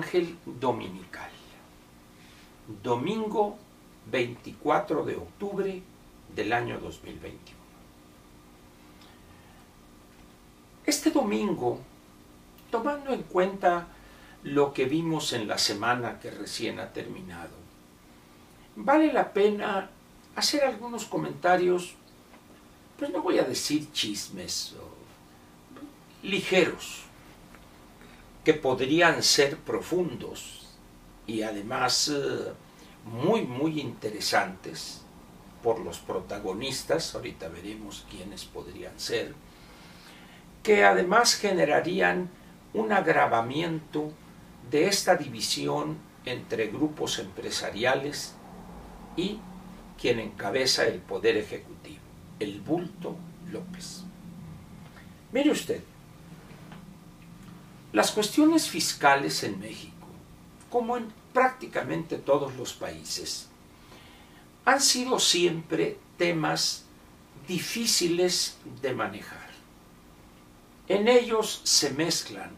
Ángel Dominical. Domingo 24 de octubre del año 2021. Este domingo, tomando en cuenta lo que vimos en la semana que recién ha terminado, vale la pena hacer algunos comentarios, pues no voy a decir chismes, ligeros, que podrían ser profundos y además eh, muy, muy interesantes por los protagonistas, ahorita veremos quiénes podrían ser, que además generarían un agravamiento de esta división entre grupos empresariales y quien encabeza el poder ejecutivo, el bulto López. Mire usted, las cuestiones fiscales en México, como en prácticamente todos los países, han sido siempre temas difíciles de manejar. En ellos se mezclan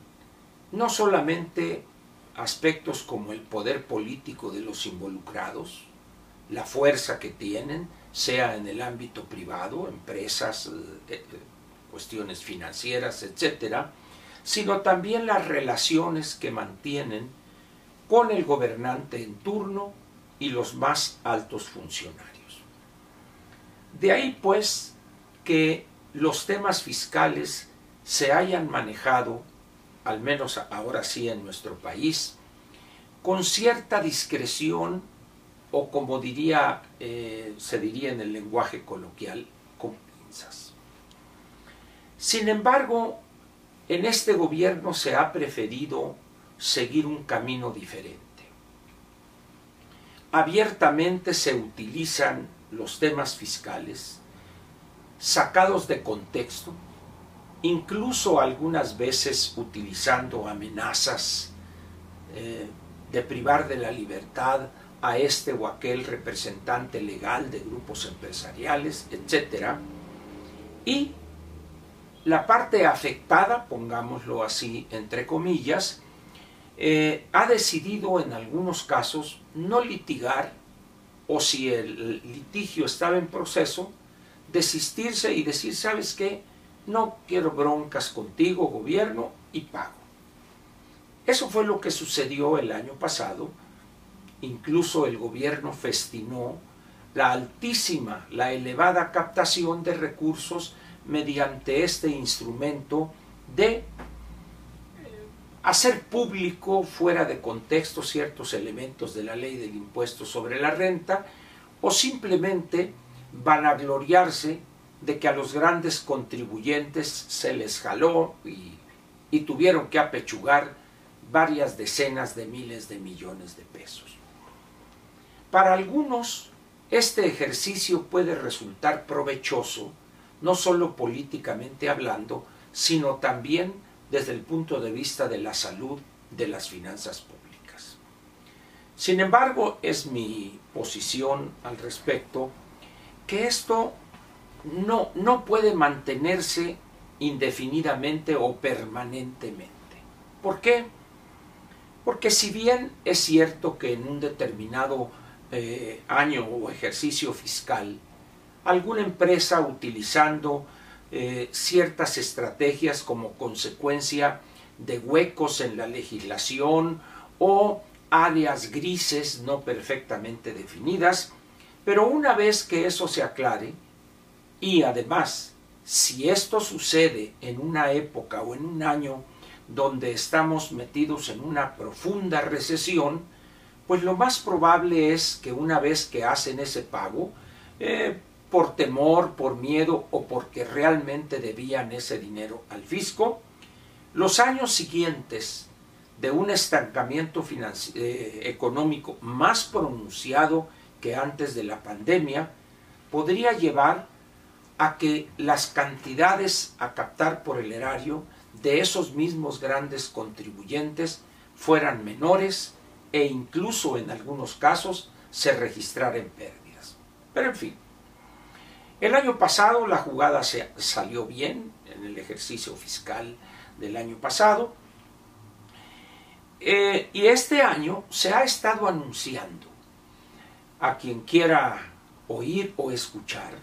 no solamente aspectos como el poder político de los involucrados, la fuerza que tienen, sea en el ámbito privado, empresas, eh, eh, cuestiones financieras, etcétera, sino también las relaciones que mantienen con el gobernante en turno y los más altos funcionarios. De ahí pues que los temas fiscales se hayan manejado, al menos ahora sí en nuestro país, con cierta discreción o como diría, eh, se diría en el lenguaje coloquial, con pinzas. Sin embargo, en este gobierno se ha preferido seguir un camino diferente. Abiertamente se utilizan los temas fiscales sacados de contexto, incluso algunas veces utilizando amenazas eh, de privar de la libertad a este o aquel representante legal de grupos empresariales, etc. Y la parte afectada, pongámoslo así entre comillas, eh, ha decidido en algunos casos no litigar o si el litigio estaba en proceso, desistirse y decir, ¿sabes qué? No quiero broncas contigo, gobierno, y pago. Eso fue lo que sucedió el año pasado. Incluso el gobierno festinó la altísima, la elevada captación de recursos mediante este instrumento de eh, hacer público fuera de contexto ciertos elementos de la ley del impuesto sobre la renta o simplemente vanagloriarse de que a los grandes contribuyentes se les jaló y, y tuvieron que apechugar varias decenas de miles de millones de pesos. Para algunos, este ejercicio puede resultar provechoso no solo políticamente hablando, sino también desde el punto de vista de la salud de las finanzas públicas. Sin embargo, es mi posición al respecto que esto no, no puede mantenerse indefinidamente o permanentemente. ¿Por qué? Porque si bien es cierto que en un determinado eh, año o ejercicio fiscal alguna empresa utilizando eh, ciertas estrategias como consecuencia de huecos en la legislación o áreas grises no perfectamente definidas, pero una vez que eso se aclare, y además, si esto sucede en una época o en un año donde estamos metidos en una profunda recesión, pues lo más probable es que una vez que hacen ese pago, eh, por temor, por miedo o porque realmente debían ese dinero al fisco, los años siguientes de un estancamiento eh, económico más pronunciado que antes de la pandemia podría llevar a que las cantidades a captar por el erario de esos mismos grandes contribuyentes fueran menores e incluso en algunos casos se registraran pérdidas. Pero en fin, el año pasado la jugada se salió bien en el ejercicio fiscal del año pasado. Eh, y este año se ha estado anunciando a quien quiera oír o escuchar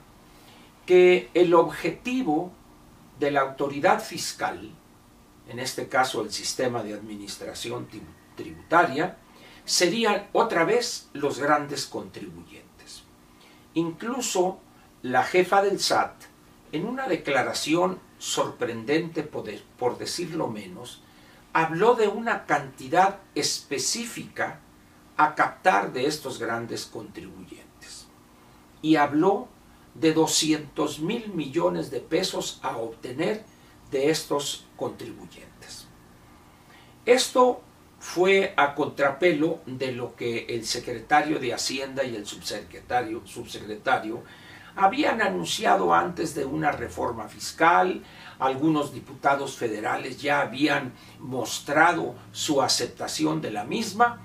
que el objetivo de la autoridad fiscal, en este caso el sistema de administración tributaria, serían otra vez los grandes contribuyentes. Incluso la jefa del SAT, en una declaración sorprendente por decirlo menos, habló de una cantidad específica a captar de estos grandes contribuyentes. Y habló de 200 mil millones de pesos a obtener de estos contribuyentes. Esto fue a contrapelo de lo que el secretario de Hacienda y el subsecretario, subsecretario habían anunciado antes de una reforma fiscal, algunos diputados federales ya habían mostrado su aceptación de la misma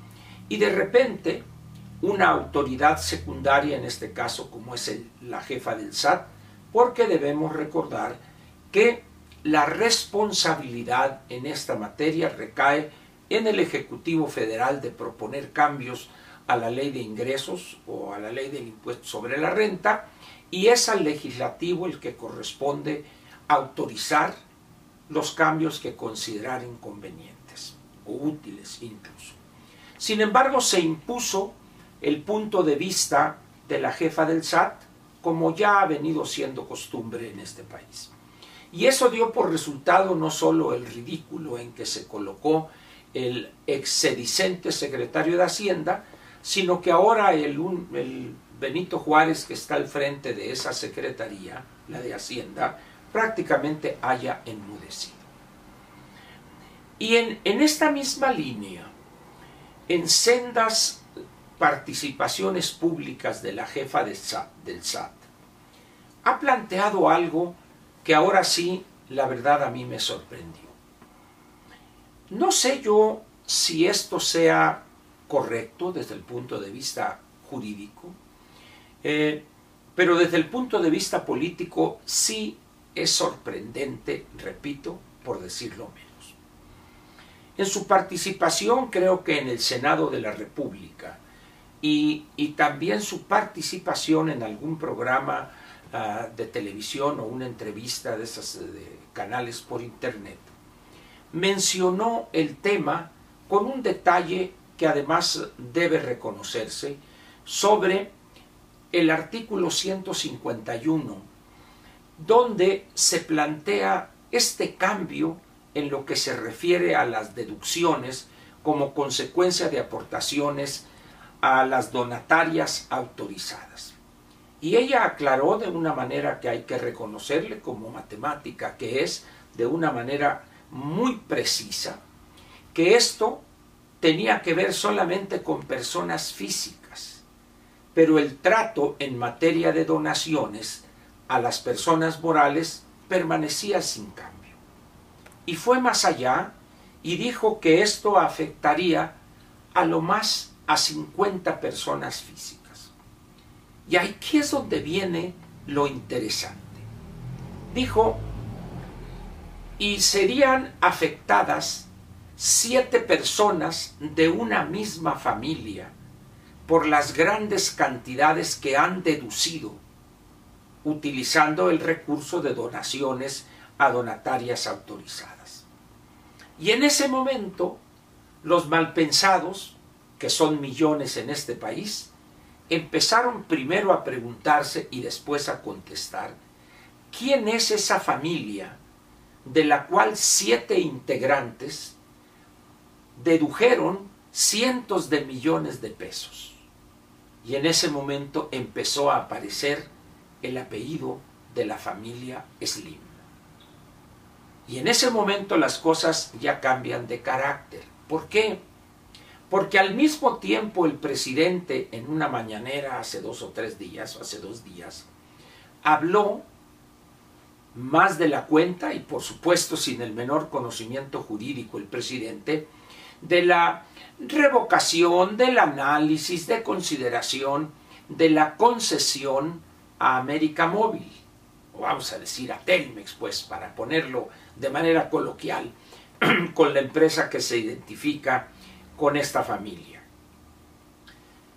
y de repente una autoridad secundaria, en este caso como es la jefa del SAT, porque debemos recordar que la responsabilidad en esta materia recae en el Ejecutivo Federal de proponer cambios a la ley de ingresos o a la ley del impuesto sobre la renta y es al legislativo el que corresponde autorizar los cambios que considerar inconvenientes o útiles incluso. Sin embargo, se impuso el punto de vista de la jefa del SAT, como ya ha venido siendo costumbre en este país. Y eso dio por resultado no solo el ridículo en que se colocó el excedicente secretario de Hacienda, sino que ahora el, Benito Juárez, que está al frente de esa secretaría, la de Hacienda, prácticamente haya enmudecido. Y en, esta misma línea, en sendas participaciones públicas de la jefa del SAT, ha planteado algo que ahora sí, la verdad a mí me sorprendió. No sé yo si esto sea correcto desde el punto de vista jurídico, eh, pero desde el punto de vista político sí es sorprendente, repito, por decirlo menos. En su participación, creo que en el Senado de la República, y, también su participación en algún programa ah, de televisión o una entrevista de esos canales por internet, mencionó el tema con un detalle que además debe reconocerse sobre el artículo 151 donde se plantea este cambio en lo que se refiere a las deducciones como consecuencia de aportaciones a las donatarias autorizadas. Y ella aclaró de una manera que hay que reconocerle como matemática, que es de una manera muy precisa, que esto tenía que ver solamente con personas físicas, pero el trato en materia de donaciones a las personas morales permanecía sin cambio. Y fue más allá y dijo que esto afectaría a lo más a 50 personas físicas. Y aquí es donde viene lo interesante. Dijo, y serían afectadas siete personas de una misma familia por las grandes cantidades que han deducido utilizando el recurso de donaciones a donatarias autorizadas. Y en ese momento, los malpensados, que son millones en este país, empezaron primero a preguntarse y después a contestar, ¿quién es esa familia de la cual siete integrantes dedujeron cientos de millones de pesos? Y en ese momento empezó a aparecer el apellido de la familia Slim. Y en ese momento las cosas ya cambian de carácter. ¿Por qué? Porque al mismo tiempo el presidente en una mañanera hace dos o tres días, o hace dos días, habló más de la cuenta y por supuesto sin el menor conocimiento jurídico el presidente, de la revocación, del análisis, de consideración, de la concesión a América Móvil, o vamos a decir a Telmex, pues, para ponerlo de manera coloquial, con la empresa que se identifica con esta familia.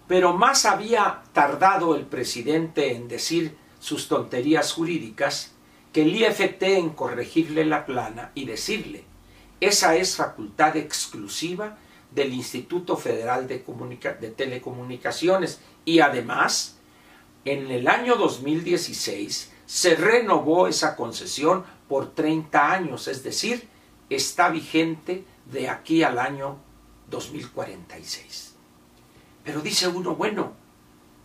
Pero más había tardado el presidente en decir sus tonterías jurídicas que el IFT en corregirle la plana y decirle, esa es facultad exclusiva del Instituto Federal de, de Telecomunicaciones y además, en el año 2016 se renovó esa concesión por 30 años, es decir, está vigente de aquí al año 2046. Pero dice uno, bueno,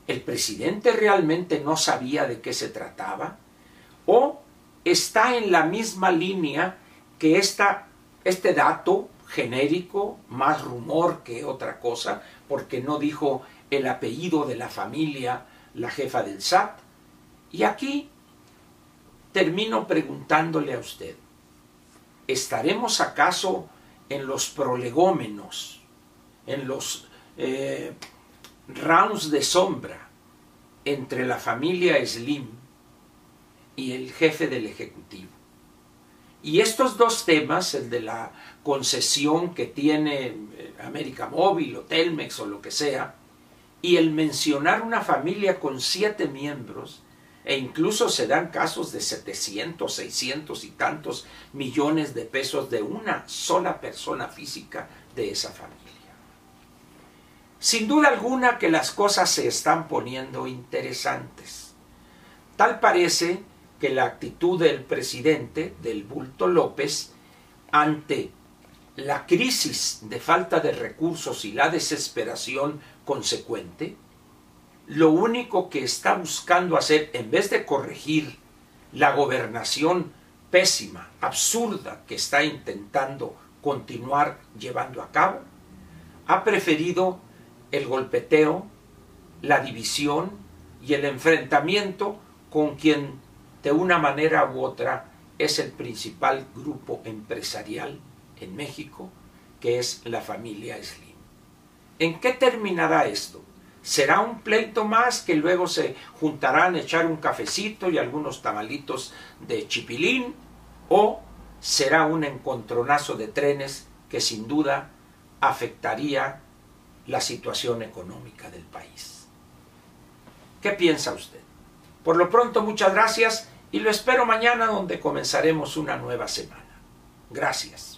¿el presidente realmente no sabía de qué se trataba? ¿O está en la misma línea que esta, este dato genérico, más rumor que otra cosa, porque no dijo el apellido de la familia, la jefa del SAT? Y aquí termino preguntándole a usted, ¿estaremos acaso en los prolegómenos, en los eh, rounds de sombra entre la familia Slim y el jefe del Ejecutivo? Y estos dos temas, el de la concesión que tiene eh, América Móvil o Telmex o lo que sea, y el mencionar una familia con siete miembros, e incluso se dan casos de 700, 600 y tantos millones de pesos de una sola persona física de esa familia. Sin duda alguna que las cosas se están poniendo interesantes. Tal parece que la actitud del presidente, del bulto López, ante la crisis de falta de recursos y la desesperación consecuente, lo único que está buscando hacer, en vez de corregir la gobernación pésima, absurda que está intentando continuar llevando a cabo, ha preferido el golpeteo, la división y el enfrentamiento con quien de una manera u otra es el principal grupo empresarial en México, que es la familia Slim. ¿En qué terminará esto? será un pleito más que luego se juntarán a echar un cafecito y algunos tamalitos de chipilín o será un encontronazo de trenes que sin duda afectaría la situación económica del país. ¿Qué piensa usted? Por lo pronto muchas gracias y lo espero mañana donde comenzaremos una nueva semana. Gracias.